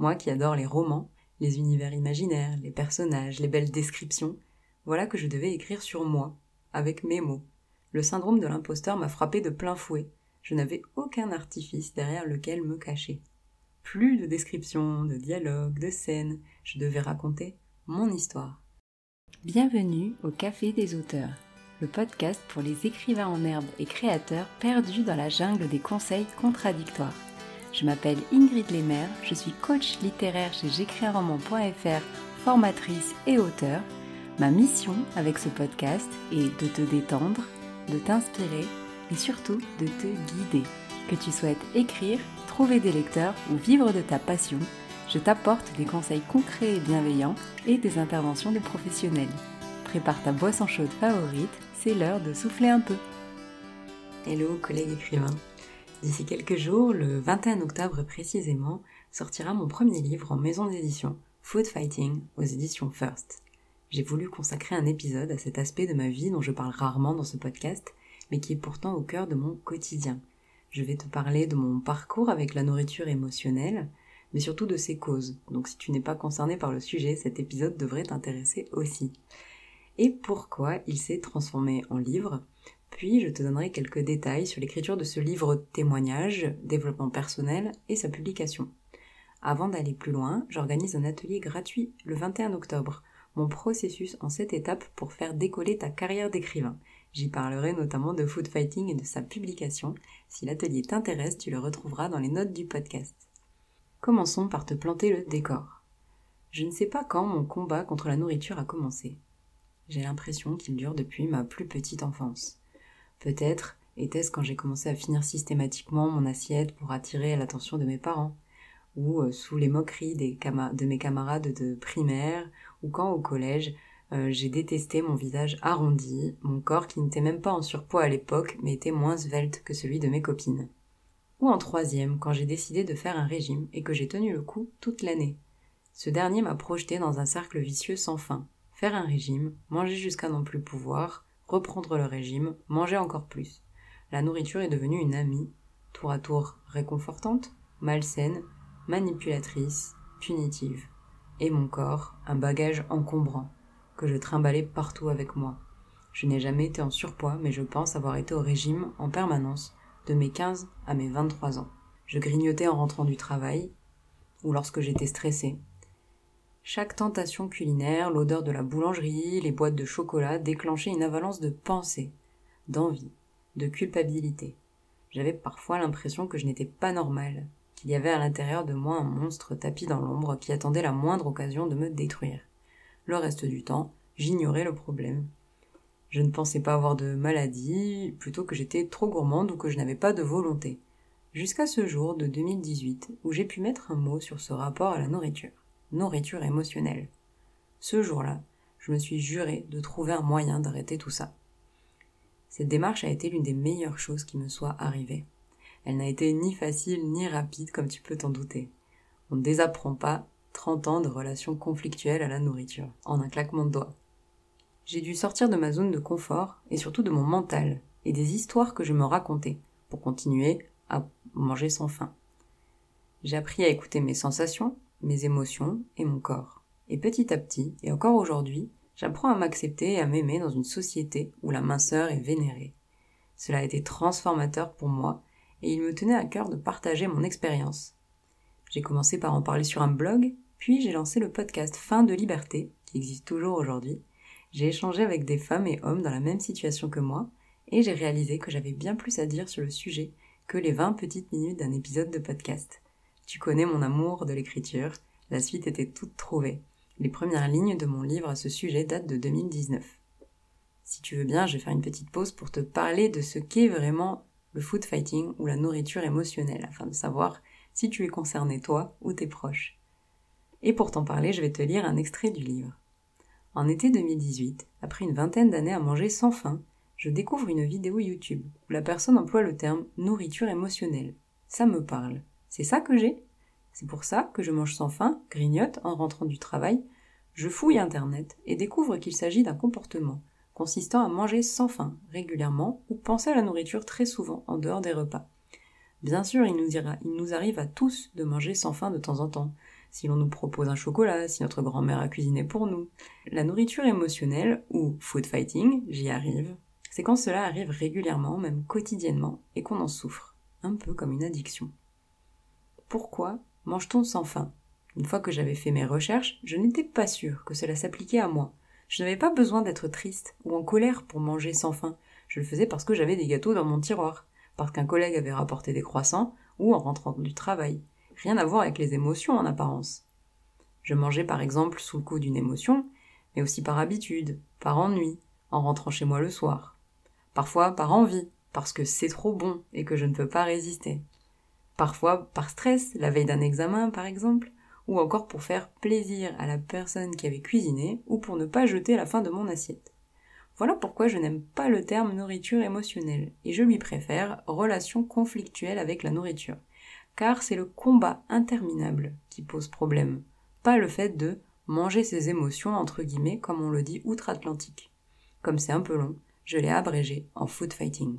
Moi qui adore les romans, les univers imaginaires, les personnages, les belles descriptions, voilà que je devais écrire sur moi, avec mes mots. Le syndrome de l'imposteur m'a frappé de plein fouet. Je n'avais aucun artifice derrière lequel me cacher. Plus de descriptions, de dialogues, de scènes, je devais raconter mon histoire. Bienvenue au Café des auteurs, le podcast pour les écrivains en herbe et créateurs perdus dans la jungle des conseils contradictoires. Je m'appelle Ingrid Lemaire, je suis coach littéraire chez j'écrisunroman.fr, formatrice et auteur. Ma mission avec ce podcast est de te détendre, de t'inspirer et surtout de te guider. Que tu souhaites écrire, trouver des lecteurs ou vivre de ta passion, je t'apporte des conseils concrets et bienveillants et des interventions de professionnels. Prépare ta boisson chaude favorite, c'est l'heure de souffler un peu. Hello collègues écrivains. D'ici quelques jours, le 21 octobre précisément, sortira mon premier livre en maison d'édition, Food Fighting, aux éditions First. J'ai voulu consacrer un épisode à cet aspect de ma vie dont je parle rarement dans ce podcast, mais qui est pourtant au cœur de mon quotidien. Je vais te parler de mon parcours avec la nourriture émotionnelle, mais surtout de ses causes. Donc si tu n'es pas concerné par le sujet, cet épisode devrait t'intéresser aussi. Et pourquoi il s'est transformé en livre, puis je te donnerai quelques détails sur l'écriture de ce livre témoignage, développement personnel et sa publication. Avant d'aller plus loin, j'organise un atelier gratuit le 21 octobre, mon processus en sept étapes pour faire décoller ta carrière d'écrivain. J'y parlerai notamment de food fighting et de sa publication. Si l'atelier t'intéresse, tu le retrouveras dans les notes du podcast. Commençons par te planter le décor. Je ne sais pas quand mon combat contre la nourriture a commencé. J'ai l'impression qu'il dure depuis ma plus petite enfance. Peut-être était-ce quand j'ai commencé à finir systématiquement mon assiette pour attirer l'attention de mes parents, ou euh, sous les moqueries des de mes camarades de primaire, ou quand au collège euh, j'ai détesté mon visage arrondi, mon corps qui n'était même pas en surpoids à l'époque, mais était moins svelte que celui de mes copines. Ou en troisième, quand j'ai décidé de faire un régime et que j'ai tenu le coup toute l'année. Ce dernier m'a projeté dans un cercle vicieux sans fin. Faire un régime, manger jusqu'à n'en plus pouvoir, reprendre le régime, manger encore plus. La nourriture est devenue une amie, tour à tour réconfortante, malsaine, manipulatrice, punitive. Et mon corps, un bagage encombrant que je trimballais partout avec moi. Je n'ai jamais été en surpoids, mais je pense avoir été au régime en permanence, de mes 15 à mes 23 ans. Je grignotais en rentrant du travail, ou lorsque j'étais stressée. Chaque tentation culinaire, l'odeur de la boulangerie, les boîtes de chocolat déclenchaient une avalanche de pensées, d'envie, de culpabilité. J'avais parfois l'impression que je n'étais pas normale, qu'il y avait à l'intérieur de moi un monstre tapis dans l'ombre qui attendait la moindre occasion de me détruire. Le reste du temps, j'ignorais le problème. Je ne pensais pas avoir de maladie, plutôt que j'étais trop gourmande ou que je n'avais pas de volonté. Jusqu'à ce jour de 2018 où j'ai pu mettre un mot sur ce rapport à la nourriture. Nourriture émotionnelle. Ce jour-là, je me suis juré de trouver un moyen d'arrêter tout ça. Cette démarche a été l'une des meilleures choses qui me soit arrivée. Elle n'a été ni facile ni rapide comme tu peux t'en douter. On ne désapprend pas 30 ans de relations conflictuelles à la nourriture, en un claquement de doigts. J'ai dû sortir de ma zone de confort et surtout de mon mental et des histoires que je me racontais pour continuer à manger sans faim. J'ai appris à écouter mes sensations, mes émotions et mon corps. Et petit à petit, et encore aujourd'hui, j'apprends à m'accepter et à m'aimer dans une société où la minceur est vénérée. Cela a été transformateur pour moi et il me tenait à cœur de partager mon expérience j'ai commencé par en parler sur un blog, puis j'ai lancé le podcast Fin de liberté, qui existe toujours aujourd'hui. J'ai échangé avec des femmes et hommes dans la même situation que moi, et j'ai réalisé que j'avais bien plus à dire sur le sujet que les 20 petites minutes d'un épisode de podcast. Tu connais mon amour de l'écriture, la suite était toute trouvée. Les premières lignes de mon livre à ce sujet datent de 2019. Si tu veux bien, je vais faire une petite pause pour te parler de ce qu'est vraiment le food fighting ou la nourriture émotionnelle, afin de savoir si tu es concerné toi ou tes proches. Et pour t'en parler, je vais te lire un extrait du livre. En été 2018, après une vingtaine d'années à manger sans faim, je découvre une vidéo YouTube où la personne emploie le terme nourriture émotionnelle. Ça me parle. C'est ça que j'ai C'est pour ça que je mange sans faim, grignote en rentrant du travail, je fouille Internet et découvre qu'il s'agit d'un comportement consistant à manger sans faim régulièrement ou penser à la nourriture très souvent en dehors des repas. Bien sûr, il nous, il nous arrive à tous de manger sans faim de temps en temps, si l'on nous propose un chocolat, si notre grand-mère a cuisiné pour nous. La nourriture émotionnelle, ou food fighting, j'y arrive, c'est quand cela arrive régulièrement, même quotidiennement, et qu'on en souffre, un peu comme une addiction. Pourquoi mange-t-on sans faim? Une fois que j'avais fait mes recherches, je n'étais pas sûre que cela s'appliquait à moi. Je n'avais pas besoin d'être triste ou en colère pour manger sans faim. Je le faisais parce que j'avais des gâteaux dans mon tiroir, parce qu'un collègue avait rapporté des croissants, ou en rentrant du travail. Rien à voir avec les émotions en apparence. Je mangeais par exemple sous le coup d'une émotion, mais aussi par habitude, par ennui, en rentrant chez moi le soir. Parfois par envie, parce que c'est trop bon et que je ne peux pas résister. Parfois par stress, la veille d'un examen par exemple, ou encore pour faire plaisir à la personne qui avait cuisiné, ou pour ne pas jeter la fin de mon assiette. Voilà pourquoi je n'aime pas le terme nourriture émotionnelle, et je lui préfère relation conflictuelle avec la nourriture, car c'est le combat interminable qui pose problème, pas le fait de manger ses émotions entre guillemets comme on le dit outre-Atlantique. Comme c'est un peu long, je l'ai abrégé en food fighting.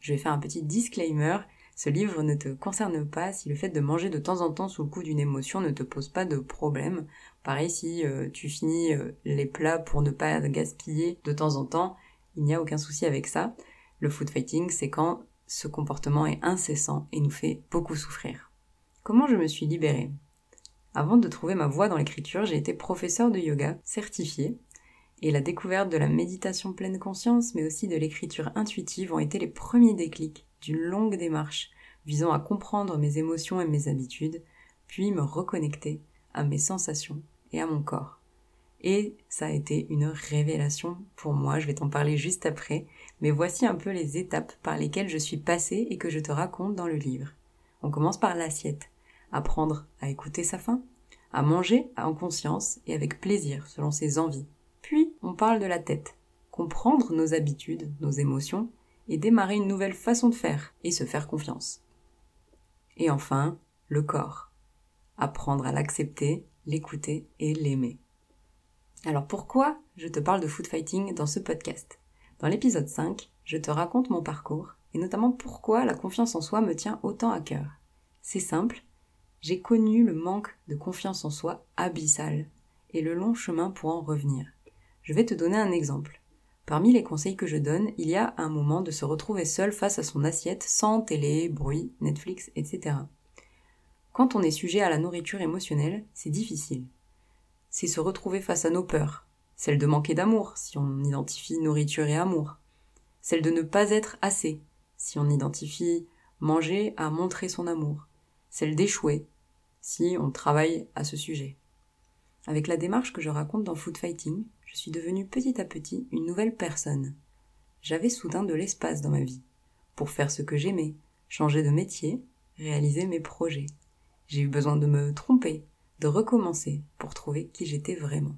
Je vais faire un petit disclaimer ce livre ne te concerne pas si le fait de manger de temps en temps sous le coup d'une émotion ne te pose pas de problème. Pareil, si euh, tu finis euh, les plats pour ne pas gaspiller de temps en temps, il n'y a aucun souci avec ça. Le food fighting, c'est quand ce comportement est incessant et nous fait beaucoup souffrir. Comment je me suis libérée? Avant de trouver ma voie dans l'écriture, j'ai été professeur de yoga certifié et la découverte de la méditation pleine conscience, mais aussi de l'écriture intuitive ont été les premiers déclics d'une longue démarche visant à comprendre mes émotions et mes habitudes, puis me reconnecter à mes sensations et à mon corps. Et ça a été une révélation pour moi, je vais t'en parler juste après, mais voici un peu les étapes par lesquelles je suis passée et que je te raconte dans le livre. On commence par l'assiette, apprendre à écouter sa faim, à manger en conscience et avec plaisir selon ses envies. Puis on parle de la tête, comprendre nos habitudes, nos émotions et démarrer une nouvelle façon de faire et se faire confiance. Et enfin, le corps. Apprendre à l'accepter, l'écouter et l'aimer. Alors pourquoi je te parle de food fighting dans ce podcast? Dans l'épisode 5, je te raconte mon parcours et notamment pourquoi la confiance en soi me tient autant à cœur. C'est simple, j'ai connu le manque de confiance en soi abyssal et le long chemin pour en revenir. Je vais te donner un exemple. Parmi les conseils que je donne, il y a un moment de se retrouver seul face à son assiette sans télé, bruit, Netflix, etc. Quand on est sujet à la nourriture émotionnelle, c'est difficile. C'est se retrouver face à nos peurs, celle de manquer d'amour, si on identifie nourriture et amour, celle de ne pas être assez, si on identifie manger à montrer son amour, celle d'échouer, si on travaille à ce sujet. Avec la démarche que je raconte dans Food Fighting, je suis devenue petit à petit une nouvelle personne. J'avais soudain de l'espace dans ma vie, pour faire ce que j'aimais, changer de métier, réaliser mes projets. J'ai eu besoin de me tromper, de recommencer, pour trouver qui j'étais vraiment.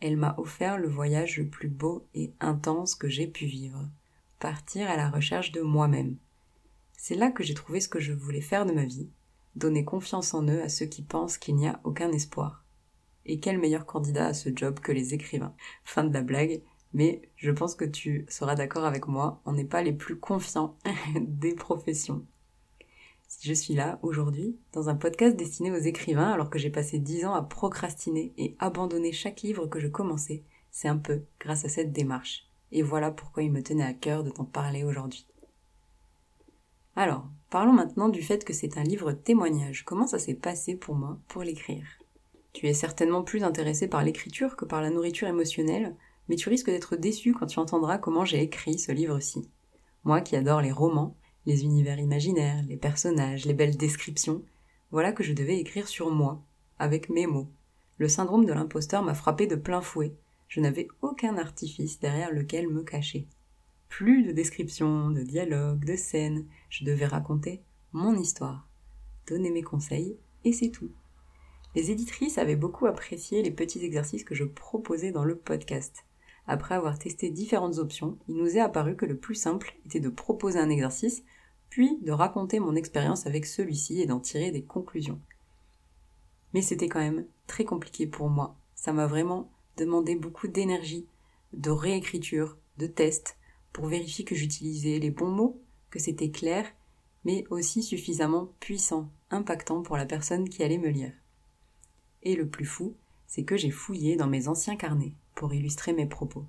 Elle m'a offert le voyage le plus beau et intense que j'ai pu vivre, partir à la recherche de moi-même. C'est là que j'ai trouvé ce que je voulais faire de ma vie, donner confiance en eux à ceux qui pensent qu'il n'y a aucun espoir. Et quel meilleur candidat à ce job que les écrivains Fin de la blague, mais je pense que tu seras d'accord avec moi, on n'est pas les plus confiants des professions. Si je suis là aujourd'hui, dans un podcast destiné aux écrivains, alors que j'ai passé dix ans à procrastiner et abandonner chaque livre que je commençais, c'est un peu grâce à cette démarche. Et voilà pourquoi il me tenait à cœur de t'en parler aujourd'hui. Alors, parlons maintenant du fait que c'est un livre témoignage. Comment ça s'est passé pour moi pour l'écrire? Tu es certainement plus intéressé par l'écriture que par la nourriture émotionnelle, mais tu risques d'être déçu quand tu entendras comment j'ai écrit ce livre-ci. Moi qui adore les romans, les univers imaginaires, les personnages, les belles descriptions, voilà que je devais écrire sur moi, avec mes mots. Le syndrome de l'imposteur m'a frappé de plein fouet. Je n'avais aucun artifice derrière lequel me cacher. Plus de descriptions, de dialogues, de scènes, je devais raconter mon histoire, donner mes conseils, et c'est tout. Les éditrices avaient beaucoup apprécié les petits exercices que je proposais dans le podcast. Après avoir testé différentes options, il nous est apparu que le plus simple était de proposer un exercice, puis de raconter mon expérience avec celui-ci et d'en tirer des conclusions. Mais c'était quand même très compliqué pour moi. Ça m'a vraiment demandé beaucoup d'énergie, de réécriture, de tests, pour vérifier que j'utilisais les bons mots, que c'était clair mais aussi suffisamment puissant, impactant pour la personne qui allait me lire. Et le plus fou, c'est que j'ai fouillé dans mes anciens carnets pour illustrer mes propos.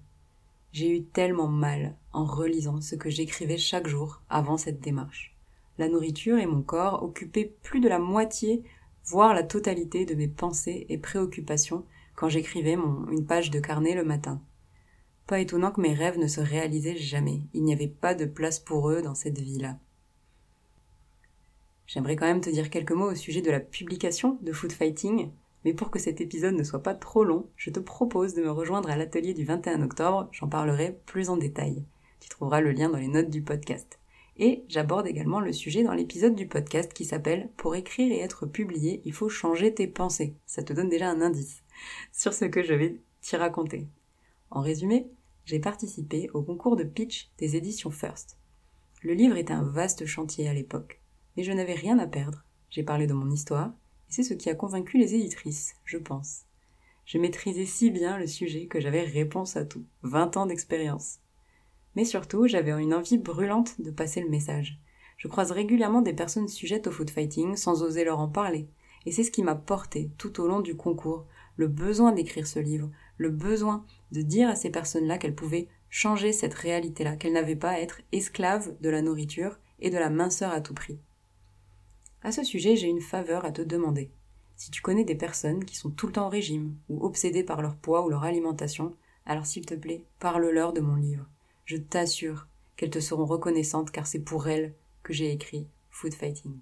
J'ai eu tellement mal en relisant ce que j'écrivais chaque jour avant cette démarche. La nourriture et mon corps occupaient plus de la moitié, voire la totalité de mes pensées et préoccupations quand j'écrivais une page de carnet le matin. Pas étonnant que mes rêves ne se réalisaient jamais. Il n'y avait pas de place pour eux dans cette vie-là. J'aimerais quand même te dire quelques mots au sujet de la publication de Food Fighting, mais pour que cet épisode ne soit pas trop long, je te propose de me rejoindre à l'atelier du 21 octobre, j'en parlerai plus en détail. Tu trouveras le lien dans les notes du podcast. Et j'aborde également le sujet dans l'épisode du podcast qui s'appelle Pour écrire et être publié, il faut changer tes pensées. Ça te donne déjà un indice sur ce que je vais t'y raconter. En résumé, j'ai participé au concours de pitch des éditions First. Le livre était un vaste chantier à l'époque, mais je n'avais rien à perdre. J'ai parlé de mon histoire, c'est ce qui a convaincu les éditrices, je pense. Je maîtrisais si bien le sujet que j'avais réponse à tout. Vingt ans d'expérience. Mais surtout, j'avais une envie brûlante de passer le message. Je croise régulièrement des personnes sujettes au foot fighting sans oser leur en parler. Et c'est ce qui m'a porté tout au long du concours, le besoin d'écrire ce livre, le besoin de dire à ces personnes-là qu'elles pouvaient changer cette réalité-là, qu'elles n'avaient pas à être esclaves de la nourriture et de la minceur à tout prix. À ce sujet, j'ai une faveur à te demander. Si tu connais des personnes qui sont tout le temps au régime ou obsédées par leur poids ou leur alimentation, alors s'il te plaît, parle-leur de mon livre. Je t'assure qu'elles te seront reconnaissantes car c'est pour elles que j'ai écrit Food Fighting.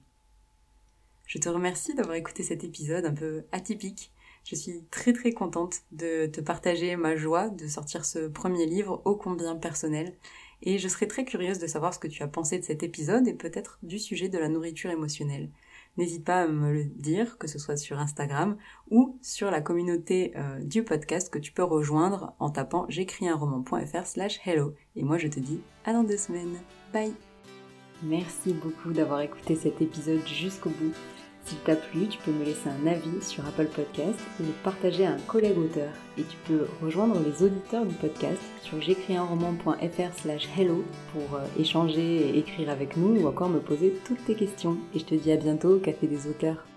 Je te remercie d'avoir écouté cet épisode un peu atypique. Je suis très très contente de te partager ma joie de sortir ce premier livre ô combien personnel et je serais très curieuse de savoir ce que tu as pensé de cet épisode et peut-être du sujet de la nourriture émotionnelle. N'hésite pas à me le dire, que ce soit sur Instagram ou sur la communauté euh, du podcast que tu peux rejoindre en tapant j'écris un roman.fr slash hello. Et moi je te dis à dans deux semaines. Bye Merci beaucoup d'avoir écouté cet épisode jusqu'au bout. S'il t'a plu, tu peux me laisser un avis sur Apple Podcast et le partager à un collègue auteur. Et tu peux rejoindre les auditeurs du podcast sur j'écrisunroman.fr slash hello pour euh, échanger et écrire avec nous ou encore me poser toutes tes questions. Et je te dis à bientôt au Café des auteurs.